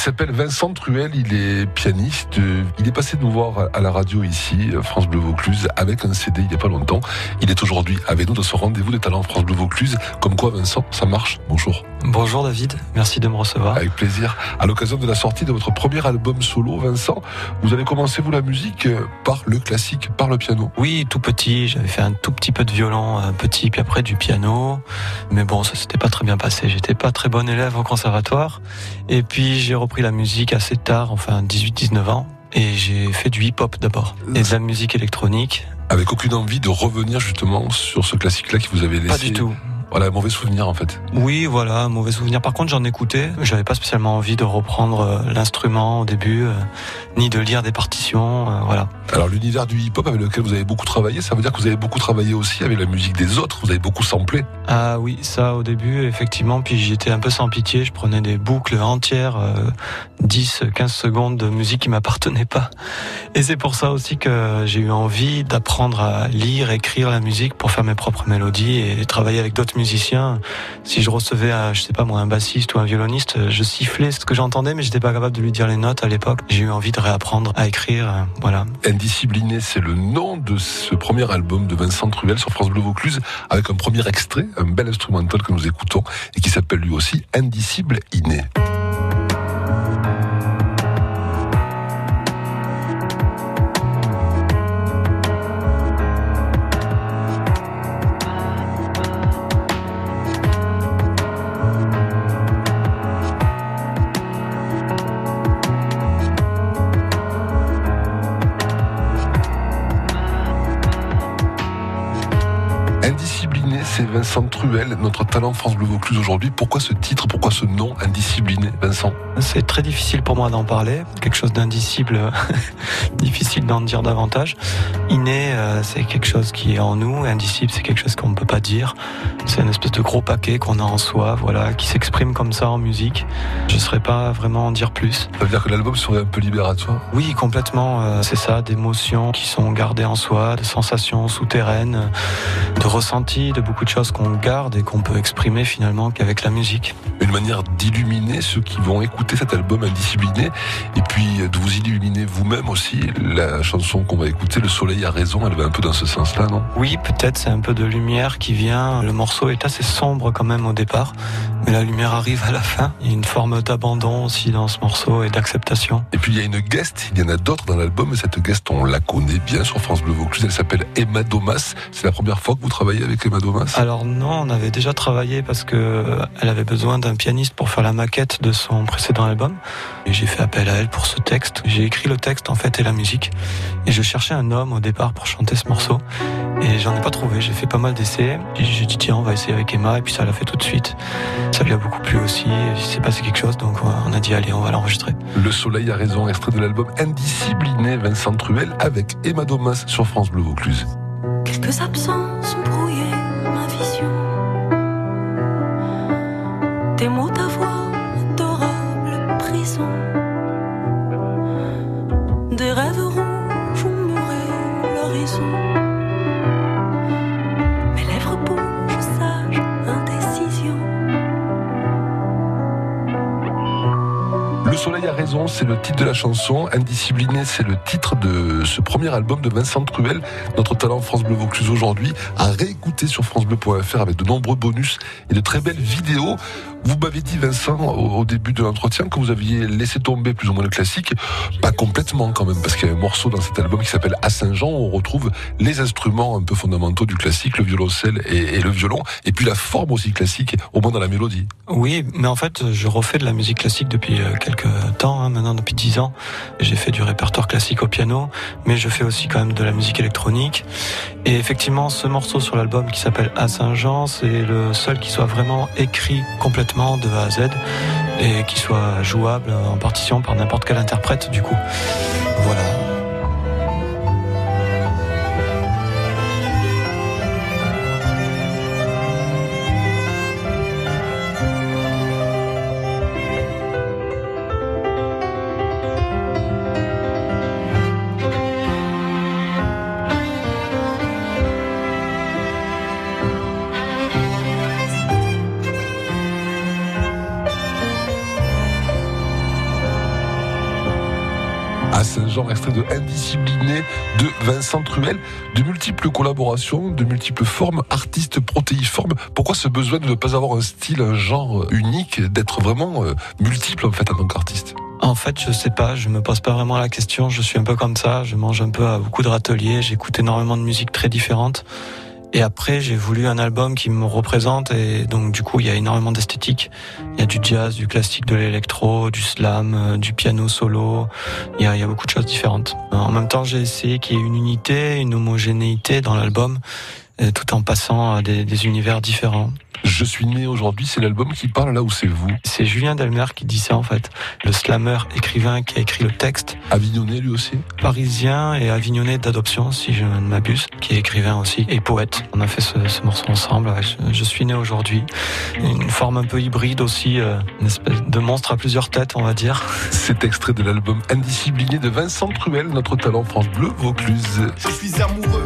Il s'appelle Vincent Truel, il est pianiste. Il est passé nous voir à la radio ici, France Bleu Vaucluse, avec un CD il n'y a pas longtemps. Il est aujourd'hui avec nous dans ce rendez-vous des talents France Bleu Vaucluse. Comme quoi, Vincent, ça marche Bonjour. Bonjour David, merci de me recevoir. Avec plaisir. À l'occasion de la sortie de votre premier album solo, Vincent, vous avez commencé, vous, la musique par le classique, par le piano Oui, tout petit. J'avais fait un tout petit peu de violon, un petit, puis après du piano. Mais bon, ça s'était pas très bien passé. J'étais pas très bon élève au conservatoire. Et puis, j'ai repris la musique assez tard, enfin 18-19 ans. Et j'ai fait du hip-hop d'abord. Et de la musique électronique. Avec aucune envie de revenir justement sur ce classique-là qui vous avait laissé Pas du tout. Voilà, un mauvais souvenir en fait. Oui, voilà, mauvais souvenir. Par contre, j'en écoutais. J'avais pas spécialement envie de reprendre euh, l'instrument au début, euh, ni de lire des partitions, euh, voilà. Alors l'univers du hip-hop avec lequel vous avez beaucoup travaillé, ça veut dire que vous avez beaucoup travaillé aussi avec la musique des autres. Vous avez beaucoup samplé. Ah oui, ça au début, effectivement. Puis j'étais un peu sans pitié. Je prenais des boucles entières, 10, 15 secondes de musique qui m'appartenait pas. Et c'est pour ça aussi que j'ai eu envie d'apprendre à lire, écrire la musique pour faire mes propres mélodies et travailler avec d'autres musicien. Si je recevais, un, je sais pas moi, un bassiste ou un violoniste, je sifflais ce que j'entendais, mais j'étais pas capable de lui dire les notes à l'époque. J'ai eu envie de réapprendre à écrire, voilà. Indiscipliné, c'est le nom de ce premier album de Vincent Truel sur France Bleu Vaucluse, avec un premier extrait, un bel instrumental que nous écoutons et qui s'appelle lui aussi Indicible Inné. C'est Vincent Truel, notre talent France Bleu Vaucluse aujourd'hui. Pourquoi ce titre Pourquoi ce nom Indiscipliné, Vincent? C'est très difficile pour moi d'en parler. Quelque chose d'indicible, difficile d'en dire davantage. Inné, euh, c'est quelque chose qui est en nous. Indicible, c'est quelque chose qu'on ne peut pas dire. C'est une espèce de gros paquet qu'on a en soi, voilà, qui s'exprime comme ça en musique. Je ne saurais pas vraiment en dire plus. Ça veut dire que l'album serait un peu libératoire Oui, complètement. Euh, c'est ça, d'émotions qui sont gardées en soi, de sensations souterraines, de ressentis, de beaucoup de choses qu'on garde et qu'on peut exprimer finalement qu'avec la musique. Une manière d'illuminer ceux qui vont écouter cet album indiscipliné et puis de vous illuminer vous-même aussi. La chanson qu'on va écouter, Le Soleil a raison, elle va un peu dans ce sens-là, non? Oui, peut-être c'est un peu de lumière qui vient. Le morceau est assez sombre quand même au départ, mais la lumière arrive à la fin. Il y a une forme d'abandon aussi dans ce morceau et d'acceptation. Et puis il y a une guest, il y en a d'autres dans l'album, et cette guest on la connaît bien sur France Bleu Vaucluse, elle s'appelle Emma Domas. C'est la première fois que vous travaillez avec Emma Domas? Alors non, on avait déjà travaillé parce que elle avait besoin d'un pianiste pour faire la maquette de son précédent album. Et j'ai fait appel à elle pour ce texte. J'ai écrit le texte en fait et la musique. Et je cherchais un homme au départ pour chanter ce morceau. Et j'en ai pas trouvé. J'ai fait pas mal d'essais. J'ai dit tiens, on va essayer avec Emma. Et puis ça l'a fait tout de suite. Ça lui a beaucoup plu aussi. Il s'est passé quelque chose. Donc on a dit allez, on va l'enregistrer. Le Soleil a raison, extrait de l'album Indiscipliné Vincent Truel avec Emma Domas sur France Bleu Vaucluse. Quelques absences ont C'est le titre de la chanson. Indiscipliné, c'est le titre de ce premier album de Vincent Truel, notre talent France Bleu Vaucluse aujourd'hui, à réécouter sur francebleu.fr avec de nombreux bonus et de très belles vidéos. Vous m'avez dit, Vincent, au, début de l'entretien, que vous aviez laissé tomber plus ou moins le classique. Pas complètement quand même, parce qu'il y a un morceau dans cet album qui s'appelle À Saint-Jean, où on retrouve les instruments un peu fondamentaux du classique, le violoncelle et, le violon, et puis la forme aussi classique, au moins dans la mélodie. Oui, mais en fait, je refais de la musique classique depuis euh, quelques temps, hein, maintenant depuis 10 ans. J'ai fait du répertoire classique au piano, mais je fais aussi quand même de la musique électronique. Et effectivement, ce morceau sur l'album qui s'appelle À Saint-Jean, c'est le seul qui soit vraiment écrit complètement de A à Z et qui soit jouable en partition par n'importe quel interprète du coup. Voilà. Genre, extrait de Indiscipliné de Vincent Truel. De multiples collaborations, de multiples formes, artistes protéiformes. Pourquoi ce besoin de ne pas avoir un style, un genre unique, d'être vraiment euh, multiple en fait en tant qu'artiste? En fait, je sais pas, je me pose pas vraiment la question. Je suis un peu comme ça. Je mange un peu à beaucoup de râteliers. J'écoute énormément de musique très différente. Et après, j'ai voulu un album qui me représente et donc du coup, il y a énormément d'esthétique. Il y a du jazz, du classique, de l'électro, du slam, euh, du piano solo. Il y a, il y a beaucoup de choses différentes. En même temps, j'ai essayé qu'il y ait une unité, une homogénéité dans l'album, tout en passant à des, des univers différents. Je suis né aujourd'hui, c'est l'album qui parle là où c'est vous C'est Julien Delmer qui dit ça en fait. Le slammer écrivain qui a écrit le texte. Avignonné lui aussi Parisien et avignonné d'adoption si je ne m'abuse, qui est écrivain aussi et poète. On a fait ce, ce morceau ensemble. Je, suis né aujourd'hui. Une forme un peu hybride aussi, euh, une espèce de monstre à plusieurs têtes on va dire. C'est extrait de l'album Indiscipliné de Vincent Truel, notre talent France Bleu Vaucluse. Je suis amoureux,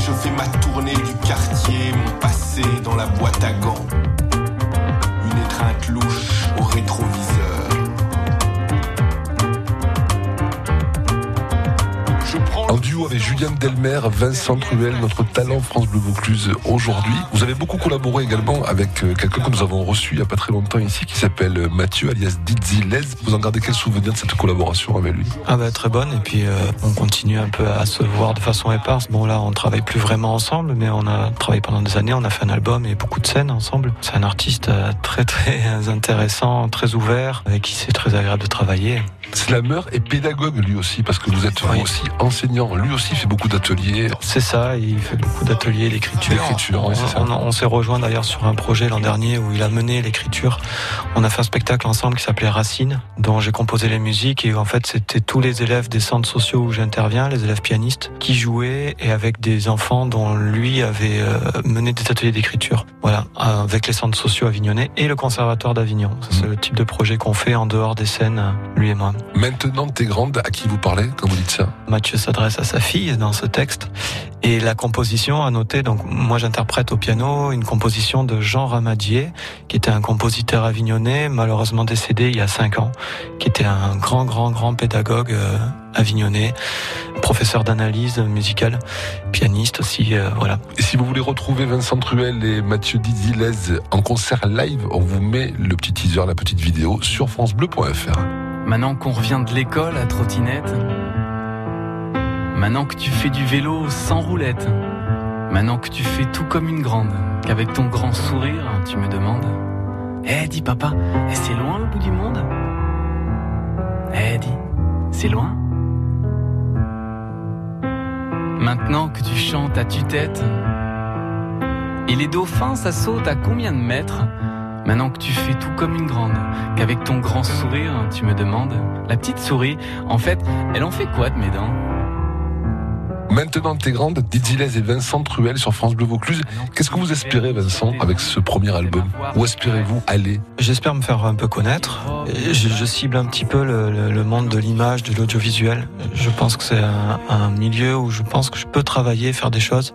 je fais ma tournée du quartier, mon passé dans la boîte à gants. Julien Delmer, Vincent Truel, notre talent France Bleu Vaucluse aujourd'hui. Vous avez beaucoup collaboré également avec euh, quelqu'un que nous avons reçu il n'y a pas très longtemps ici qui s'appelle euh, Mathieu alias Dizzy Les. Vous en gardez quel souvenir de cette collaboration avec lui? Ah bah très bonne et puis euh, on continue un peu à se voir de façon éparse. Bon là on travaille plus vraiment ensemble mais on a travaillé pendant des années, on a fait un album et beaucoup de scènes ensemble. C'est un artiste très très intéressant, très ouvert avec qui c'est très agréable de travailler. Slammer et pédagogue lui aussi parce que vous êtes Oui. aussi enseignant. Lui aussi fait beaucoup d'ateliers. C'est ça, il fait beaucoup d'ateliers d'écriture. D'écriture, oui, c'est ça. On, on s'est rejoint d'ailleurs sur un projet l'an dernier où il a mené l'écriture. On a fait un spectacle ensemble qui s'appelait Racine, dont j'ai composé les musiques et en fait c'était tous les élèves des centres sociaux où j'interviens, les élèves pianistes, qui jouaient et avec des enfants dont lui avait euh, mené des ateliers d'écriture. Voilà, avec les centres sociaux avignonnais et le conservatoire d'Avignon. C'est Mhm. le type de projet qu'on fait en dehors des scènes, lui et moi. Maintenant t'es grande, à qui vous parlez quand vous dites ça Mathieu s'adresse à sa fille dans ce texte. Et la composition, à noter, donc moi j'interprète au piano une composition de Jean Ramadier, qui était un compositeur avignonnais, malheureusement décédé il y a cinq ans, qui était un grand, grand, grand pédagogue euh, avignonnais, professeur d'analyse musicale, pianiste aussi, euh, voilà. Et si vous voulez retrouver Vincent Truel et Mathieu Dizilez en concert live, on vous met le petit teaser, la petite vidéo sur francebleu.fr. Maintenant qu'on revient de l'école à trottinette. Maintenant que tu fais du vélo sans roulette. Maintenant que tu fais tout comme une grande. Qu'avec ton grand sourire, tu me demandes. Eh, dis papa, c'est loin le bout du monde? Eh, dis, c'est loin Maintenant que tu chantes à tue-tête. Et les dauphins, ça saute à combien de mètres? Maintenant que tu fais tout comme une grande, qu'avec ton grand sourire, tu me demandes, la petite souris, en fait, elle en fait quoi de mes dents? Maintenant t'es grande, Dizilez et Vincent Truel sur France Bleu Vaucluse. Qu'est-ce que vous espérez Vincent avec ce premier album Où espérez-vous aller? J'espère me faire un peu connaître. Et Je, je cible un petit peu le, le- le monde de l'image, de l'audiovisuel. Je pense que c'est un, un milieu où je pense que je peux travailler, faire des choses.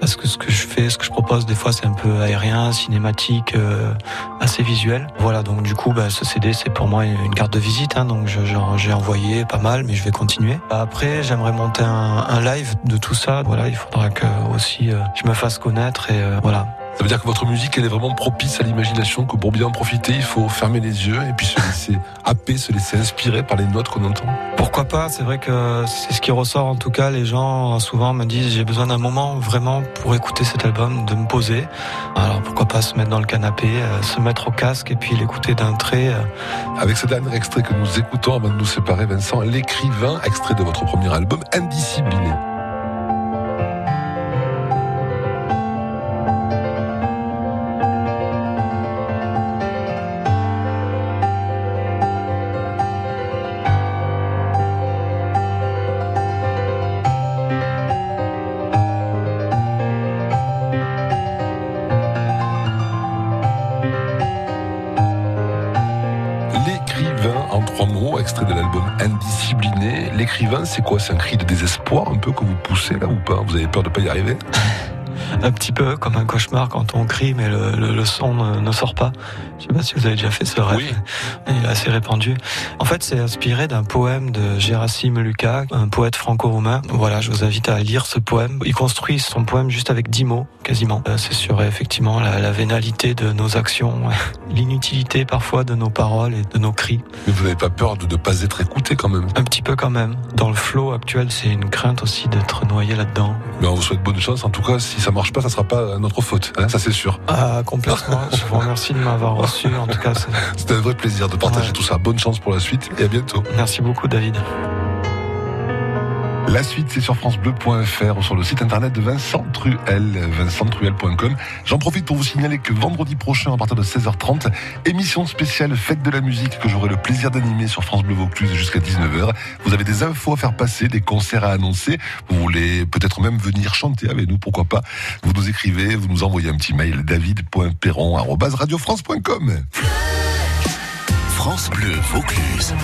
Parce que ce que je fais, ce que je propose, des fois, c'est un peu aérien, cinématique, euh, assez visuel. Voilà, donc du coup, bah, ce CD, c'est pour moi une carte de visite. Hein, donc j'ai envoyé pas mal, mais je vais continuer. Après, j'aimerais monter un, un live de tout ça. Voilà, il faudra que aussi euh, je me fasse connaître et euh, voilà. Ça veut dire que votre musique, elle est vraiment propice à l'imagination, que pour bien en profiter, il faut fermer les yeux et puis se laisser happer, se laisser inspirer par les notes qu'on entend. Pourquoi pas C'est vrai que c'est ce qui ressort. En tout cas, les gens souvent me disent j'ai besoin d'un moment vraiment pour écouter cet album, de me poser. Alors pourquoi pas se mettre dans le canapé, euh, se mettre au casque et puis l'écouter d'un trait. euh. Avec ce dernier extrait que nous écoutons avant de nous séparer, Vincent, l'écrivain, extrait de votre premier album, Indiscipliné. Vivant, c'est quoi? C'est un cri de désespoir un peu que vous poussez là ou pas? Vous avez peur de pas y arriver? Un petit peu comme un cauchemar quand on crie, mais le, son ne, sort pas. Je sais pas si vous avez déjà fait ce rêve. Oui. Il est assez répandu. En fait, c'est inspiré d'un poème de Gérasime Lucas, un poète franco-roumain. Voilà, je vous invite à lire ce poème. Il construit son poème juste avec dix mots, quasiment. Euh, c'est sur effectivement la, la vénalité de nos actions, l'inutilité parfois de nos paroles et de nos cris. Mais vous n'avez pas peur de ne pas être écouté quand même? Un petit peu quand même. Dans le flot actuel, c'est une crainte aussi d'être noyé là-dedans. Mais on vous souhaite bonne chance. En tout cas, si ça marche pas, ça sera pas notre faute, hein, ça c'est sûr. Ah, complètement. Je vous remercie de m'avoir reçu. En tout cas, c'était un vrai plaisir de partager tout ça. Bonne chance pour la suite et à bientôt. Merci beaucoup, David. La suite, c'est sur francebleu.fr ou sur le site internet de Vincent Truel, vincenttruel.com. J'en profite pour vous signaler que vendredi prochain, à partir de 16h30, émission spéciale Fête de la musique que j'aurai le plaisir d'animer sur France Bleu Vaucluse jusqu'à 19h. Vous avez des infos à faire passer, des concerts à annoncer. Vous voulez peut-être même venir chanter avec nous, pourquoi pas. Vous nous écrivez, vous nous envoyez un petit mail david.perron.radiofrance.com. France Bleu Vaucluse.